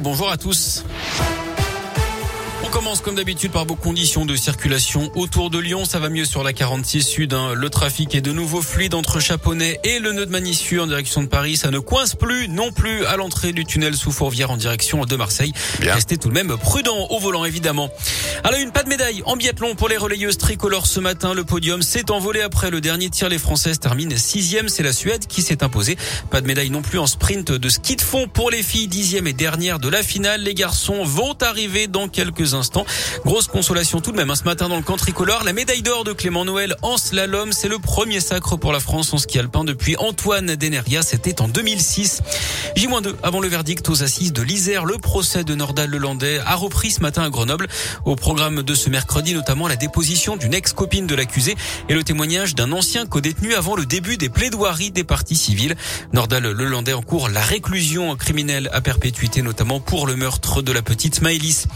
Bonjour à tous. On commence comme d'habitude par vos conditions de circulation autour de Lyon. Ça va mieux sur la 46 Sud. Hein. Le trafic est de nouveau fluide entre Chaponnet et le nœud de Manissu en direction de Paris. Ça ne coince plus non plus à l'entrée du tunnel sous Fourvière en direction de Marseille. Restez tout de même prudent au volant évidemment. À la une, pas de médaille en biathlon pour les relayeuses tricolores ce matin. Le podium s'est envolé après le dernier tir. Les Françaises terminent sixième. C'est la Suède qui s'est imposée. Pas de médaille non plus en sprint de ski de fond pour les filles. Dixième et dernière de la finale. Les garçons vont arriver dans quelques instant. Grosse consolation tout de même hein, ce matin dans le camp tricolore. La médaille d'or de Clément Noël en slalom, c'est le premier sacre pour la France en ski alpin depuis Antoine Deneria. C'était en 2006. J-2 avant le verdict aux assises de l'Isère. Le procès de Nordal Lelandais a repris ce matin à Grenoble. Au programme de ce mercredi, notamment la déposition d'une ex-copine de l'accusé et le témoignage d'un ancien co-détenu avant le début des plaidoiries des parties civiles. Nordal Lelandais en cours la réclusion criminelle à perpétuité, notamment pour le meurtre de la petite Maëlys.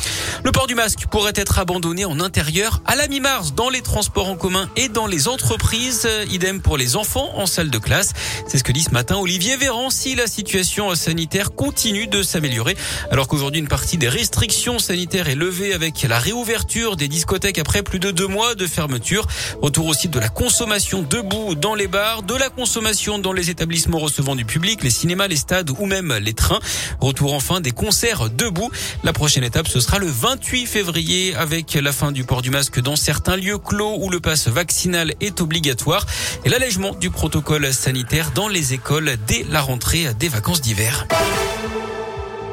Le port du masque pourrait être abandonné en intérieur à la mi-mars dans les transports en commun et dans les entreprises. Idem pour les enfants en salle de classe. C'est ce que dit ce matin Olivier Véran si la situation sanitaire continue de s'améliorer. Alors qu'aujourd'hui une partie des restrictions sanitaires est levée avec la réouverture des discothèques après plus de deux mois de fermeture. Retour aussi de la consommation debout dans les bars, de la consommation dans les établissements recevant du public, les cinémas, les stades ou même les trains. Retour enfin des concerts debout. La prochaine étape ce sera le 28 février avec la fin du port du masque dans certains lieux clos où le passe vaccinal est obligatoire et l'allègement du protocole sanitaire dans les écoles dès la rentrée des vacances d'hiver.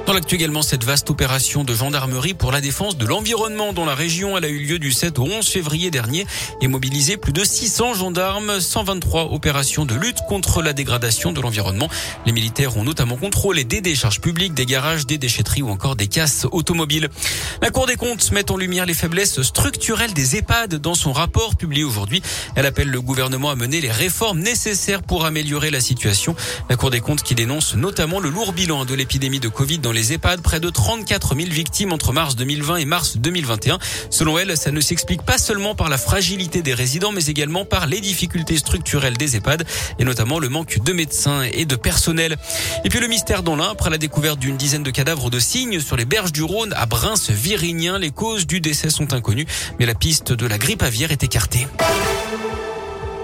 Dans l'actu également, cette vaste opération de gendarmerie pour la défense de l'environnement dans la région, elle a eu lieu du 7 au 11 février dernier et mobilisé plus de 600 gendarmes, 123 opérations de lutte contre la dégradation de l'environnement. Les militaires ont notamment contrôlé des décharges publiques, des garages, des déchetteries ou encore des casses automobiles. La Cour des comptes met en lumière les faiblesses structurelles des EHPAD dans son rapport publié aujourd'hui. Elle appelle le gouvernement à mener les réformes nécessaires pour améliorer la situation. La Cour des comptes qui dénonce notamment le lourd bilan de l'épidémie de Covid dans les EHPAD, près de 34 000 victimes entre mars 2020 et mars 2021. Selon elle, ça ne s'explique pas seulement par la fragilité des résidents, mais également par les difficultés structurelles des EHPAD et notamment le manque de médecins et de personnel. Et puis le mystère dans l'un, après la découverte d'une dizaine de cadavres de cygnes sur les berges du Rhône à Brins-Virinien, les causes du décès sont inconnues, mais la piste de la grippe aviaire est écartée.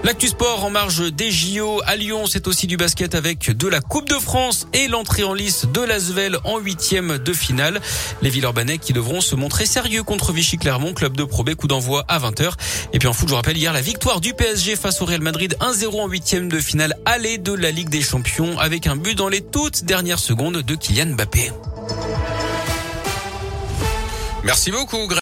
L'actu sport en marge des JO à Lyon, c'est aussi du basket avec de la Coupe de France et l'entrée en lice de l'Asvel en huitième de finale. Les Villeurbanais qui devront se montrer sérieux contre Vichy Clermont, club de Pro B, coup d'envoi à 20h. Et puis en foot, je rappelle hier la victoire du PSG face au Real Madrid 1-0 en huitième de finale aller de la Ligue des Champions avec un but dans les toutes dernières secondes de Kylian Mbappé. Merci beaucoup.